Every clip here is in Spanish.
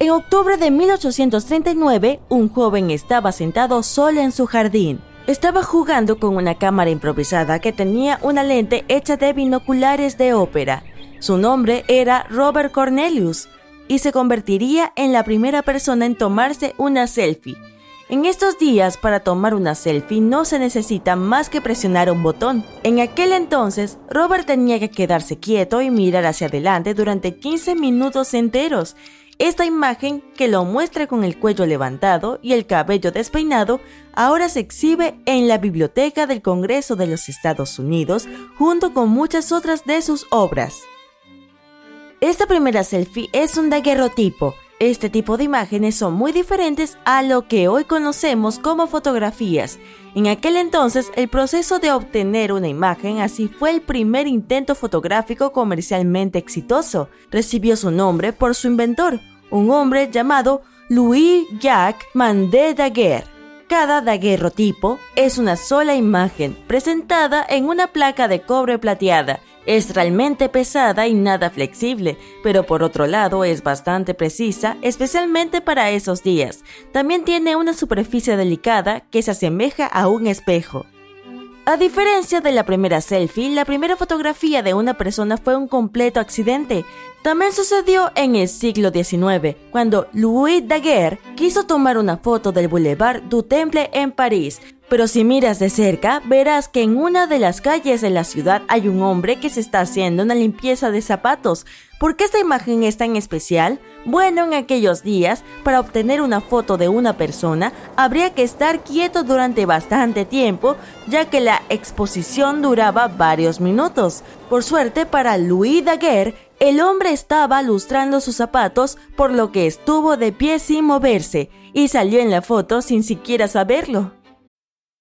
En octubre de 1839, un joven estaba sentado solo en su jardín. Estaba jugando con una cámara improvisada que tenía una lente hecha de binoculares de ópera. Su nombre era Robert Cornelius y se convertiría en la primera persona en tomarse una selfie. En estos días, para tomar una selfie no se necesita más que presionar un botón. En aquel entonces, Robert tenía que quedarse quieto y mirar hacia adelante durante 15 minutos enteros. Esta imagen, que lo muestra con el cuello levantado y el cabello despeinado, ahora se exhibe en la Biblioteca del Congreso de los Estados Unidos junto con muchas otras de sus obras. Esta primera selfie es un daguerrotipo. Este tipo de imágenes son muy diferentes a lo que hoy conocemos como fotografías. En aquel entonces, el proceso de obtener una imagen así fue el primer intento fotográfico comercialmente exitoso. Recibió su nombre por su inventor, un hombre llamado Louis-Jacques Mandé Daguerre. Cada daguerrotipo es una sola imagen presentada en una placa de cobre plateada es realmente pesada y nada flexible, pero por otro lado es bastante precisa, especialmente para esos días. También tiene una superficie delicada que se asemeja a un espejo. A diferencia de la primera selfie, la primera fotografía de una persona fue un completo accidente. También sucedió en el siglo XIX, cuando Louis Daguerre quiso tomar una foto del Boulevard du Temple en París, pero si miras de cerca, verás que en una de las calles de la ciudad hay un hombre que se está haciendo una limpieza de zapatos. ¿Por qué esta imagen es tan especial? Bueno, en aquellos días, para obtener una foto de una persona, habría que estar quieto durante bastante tiempo, ya que la exposición duraba varios minutos. Por suerte para Louis Daguerre, el hombre estaba lustrando sus zapatos, por lo que estuvo de pie sin moverse, y salió en la foto sin siquiera saberlo.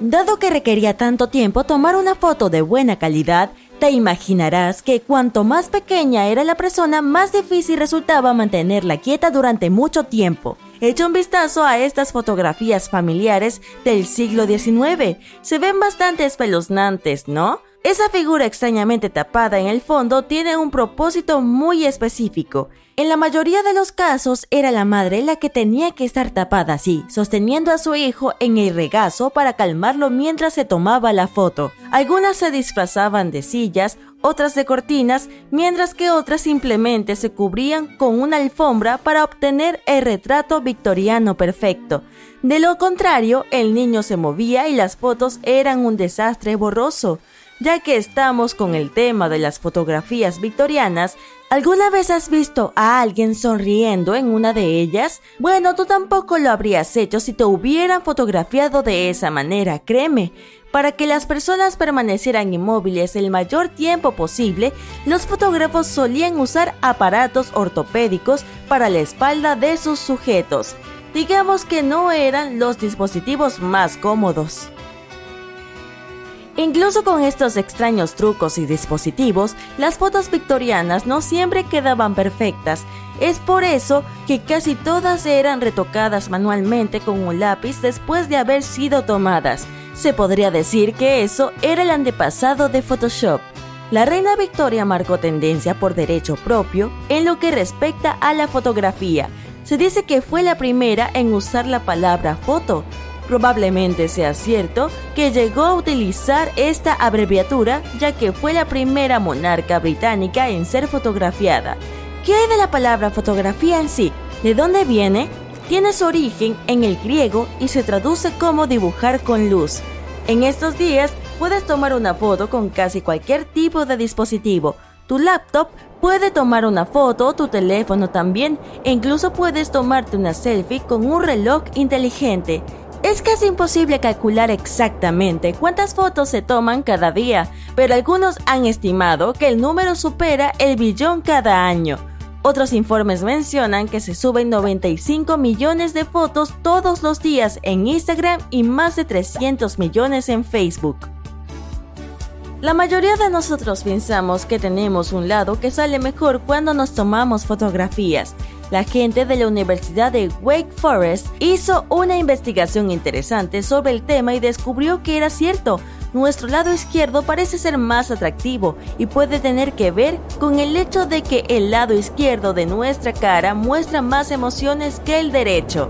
Dado que requería tanto tiempo tomar una foto de buena calidad, te imaginarás que cuanto más pequeña era la persona, más difícil resultaba mantenerla quieta durante mucho tiempo. Echa un vistazo a estas fotografías familiares del siglo XIX. Se ven bastante espeluznantes, ¿no? Esa figura extrañamente tapada en el fondo tiene un propósito muy específico. En la mayoría de los casos era la madre la que tenía que estar tapada así, sosteniendo a su hijo en el regazo para calmarlo mientras se tomaba la foto. Algunas se disfrazaban de sillas, otras de cortinas, mientras que otras simplemente se cubrían con una alfombra para obtener el retrato victoriano perfecto. De lo contrario, el niño se movía y las fotos eran un desastre borroso. Ya que estamos con el tema de las fotografías victorianas, ¿alguna vez has visto a alguien sonriendo en una de ellas? Bueno, tú tampoco lo habrías hecho si te hubieran fotografiado de esa manera, créeme. Para que las personas permanecieran inmóviles el mayor tiempo posible, los fotógrafos solían usar aparatos ortopédicos para la espalda de sus sujetos. Digamos que no eran los dispositivos más cómodos. Incluso con estos extraños trucos y dispositivos, las fotos victorianas no siempre quedaban perfectas. Es por eso que casi todas eran retocadas manualmente con un lápiz después de haber sido tomadas. Se podría decir que eso era el antepasado de Photoshop. La reina Victoria marcó tendencia por derecho propio en lo que respecta a la fotografía. Se dice que fue la primera en usar la palabra foto. Probablemente sea cierto que llegó a utilizar esta abreviatura ya que fue la primera monarca británica en ser fotografiada. ¿Qué hay de la palabra fotografía en sí? ¿De dónde viene? Tiene su origen en el griego y se traduce como dibujar con luz. En estos días puedes tomar una foto con casi cualquier tipo de dispositivo. Tu laptop puede tomar una foto, tu teléfono también, e incluso puedes tomarte una selfie con un reloj inteligente. Es casi imposible calcular exactamente cuántas fotos se toman cada día, pero algunos han estimado que el número supera el billón cada año. Otros informes mencionan que se suben 95 millones de fotos todos los días en Instagram y más de 300 millones en Facebook. La mayoría de nosotros pensamos que tenemos un lado que sale mejor cuando nos tomamos fotografías. La gente de la Universidad de Wake Forest hizo una investigación interesante sobre el tema y descubrió que era cierto. Nuestro lado izquierdo parece ser más atractivo y puede tener que ver con el hecho de que el lado izquierdo de nuestra cara muestra más emociones que el derecho.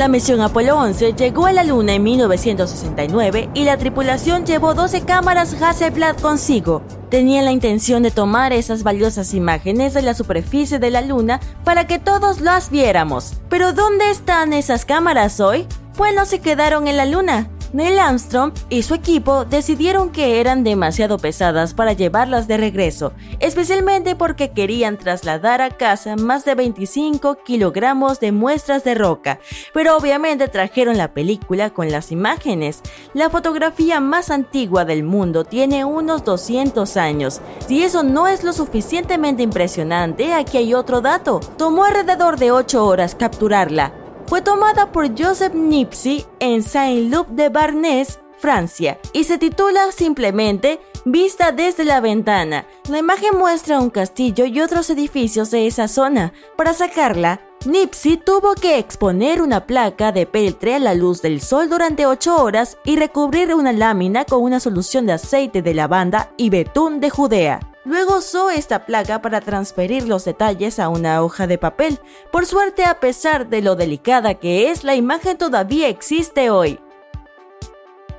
La misión Apolo 11 llegó a la Luna en 1969 y la tripulación llevó 12 cámaras Hasselblad consigo. Tenían la intención de tomar esas valiosas imágenes de la superficie de la Luna para que todos las viéramos. Pero ¿dónde están esas cámaras hoy? Pues no se quedaron en la Luna. Neil Armstrong y su equipo decidieron que eran demasiado pesadas para llevarlas de regreso, especialmente porque querían trasladar a casa más de 25 kilogramos de muestras de roca, pero obviamente trajeron la película con las imágenes. La fotografía más antigua del mundo tiene unos 200 años. Si eso no es lo suficientemente impresionante, aquí hay otro dato. Tomó alrededor de 8 horas capturarla, fue tomada por Joseph Nipsey en Saint-Loup de Barnes, Francia, y se titula simplemente Vista desde la ventana. La imagen muestra un castillo y otros edificios de esa zona. Para sacarla, Nipsey tuvo que exponer una placa de peltre a la luz del sol durante 8 horas y recubrir una lámina con una solución de aceite de lavanda y betún de Judea. Luego usó esta placa para transferir los detalles a una hoja de papel. Por suerte, a pesar de lo delicada que es, la imagen todavía existe hoy.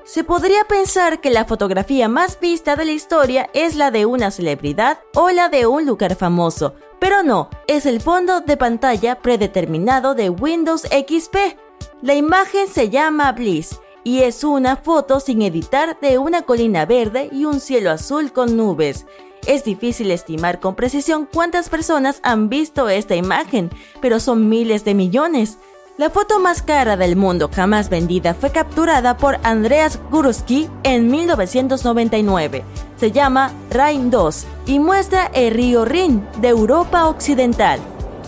Se podría pensar que la fotografía más vista de la historia es la de una celebridad o la de un lugar famoso, pero no, es el fondo de pantalla predeterminado de Windows XP. La imagen se llama Bliss y es una foto sin editar de una colina verde y un cielo azul con nubes. Es difícil estimar con precisión cuántas personas han visto esta imagen, pero son miles de millones. La foto más cara del mundo jamás vendida fue capturada por Andreas Guruski en 1999. Se llama Rhin 2 y muestra el río Rin de Europa Occidental.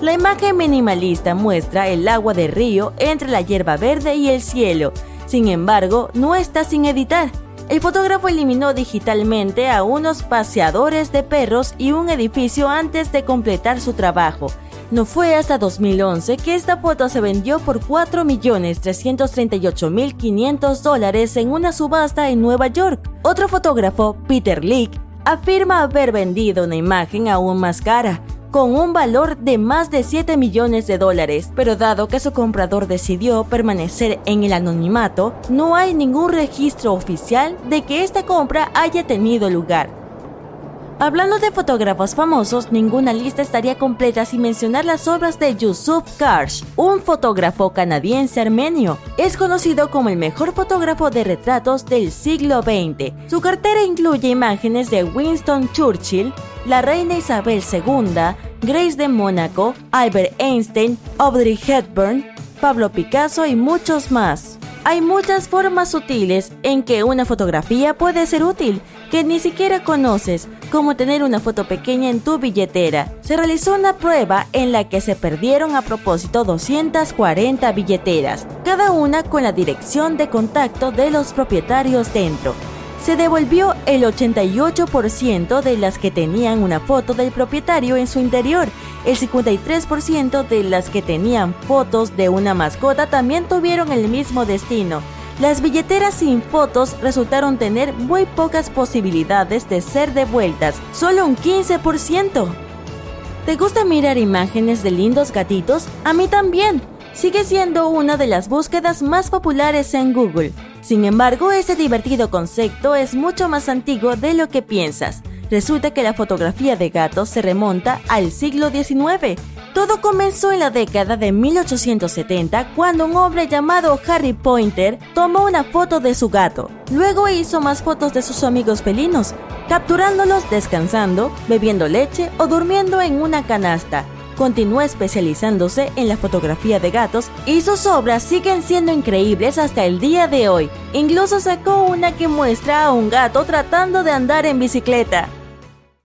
La imagen minimalista muestra el agua del río entre la hierba verde y el cielo. Sin embargo, no está sin editar el fotógrafo eliminó digitalmente a unos paseadores de perros y un edificio antes de completar su trabajo. No fue hasta 2011 que esta foto se vendió por 4.338.500 dólares en una subasta en Nueva York. Otro fotógrafo, Peter Leak, afirma haber vendido una imagen aún más cara, con un valor de más de 7 millones de dólares, pero dado que su comprador decidió permanecer en el anonimato, no hay ningún registro oficial de que esta compra haya tenido lugar. Hablando de fotógrafos famosos, ninguna lista estaría completa sin mencionar las obras de Yusuf Karsh, un fotógrafo canadiense armenio. Es conocido como el mejor fotógrafo de retratos del siglo XX. Su cartera incluye imágenes de Winston Churchill, la reina Isabel II, Grace de Mónaco, Albert Einstein, Audrey Hepburn, Pablo Picasso y muchos más. Hay muchas formas sutiles en que una fotografía puede ser útil, que ni siquiera conoces, como tener una foto pequeña en tu billetera. Se realizó una prueba en la que se perdieron a propósito 240 billeteras, cada una con la dirección de contacto de los propietarios dentro. Se devolvió el 88% de las que tenían una foto del propietario en su interior. El 53% de las que tenían fotos de una mascota también tuvieron el mismo destino. Las billeteras sin fotos resultaron tener muy pocas posibilidades de ser devueltas, solo un 15%. ¿Te gusta mirar imágenes de lindos gatitos? A mí también. Sigue siendo una de las búsquedas más populares en Google. Sin embargo, ese divertido concepto es mucho más antiguo de lo que piensas. Resulta que la fotografía de gatos se remonta al siglo XIX. Todo comenzó en la década de 1870 cuando un hombre llamado Harry Pointer tomó una foto de su gato. Luego hizo más fotos de sus amigos felinos, capturándolos descansando, bebiendo leche o durmiendo en una canasta continuó especializándose en la fotografía de gatos y sus obras siguen siendo increíbles hasta el día de hoy. Incluso sacó una que muestra a un gato tratando de andar en bicicleta.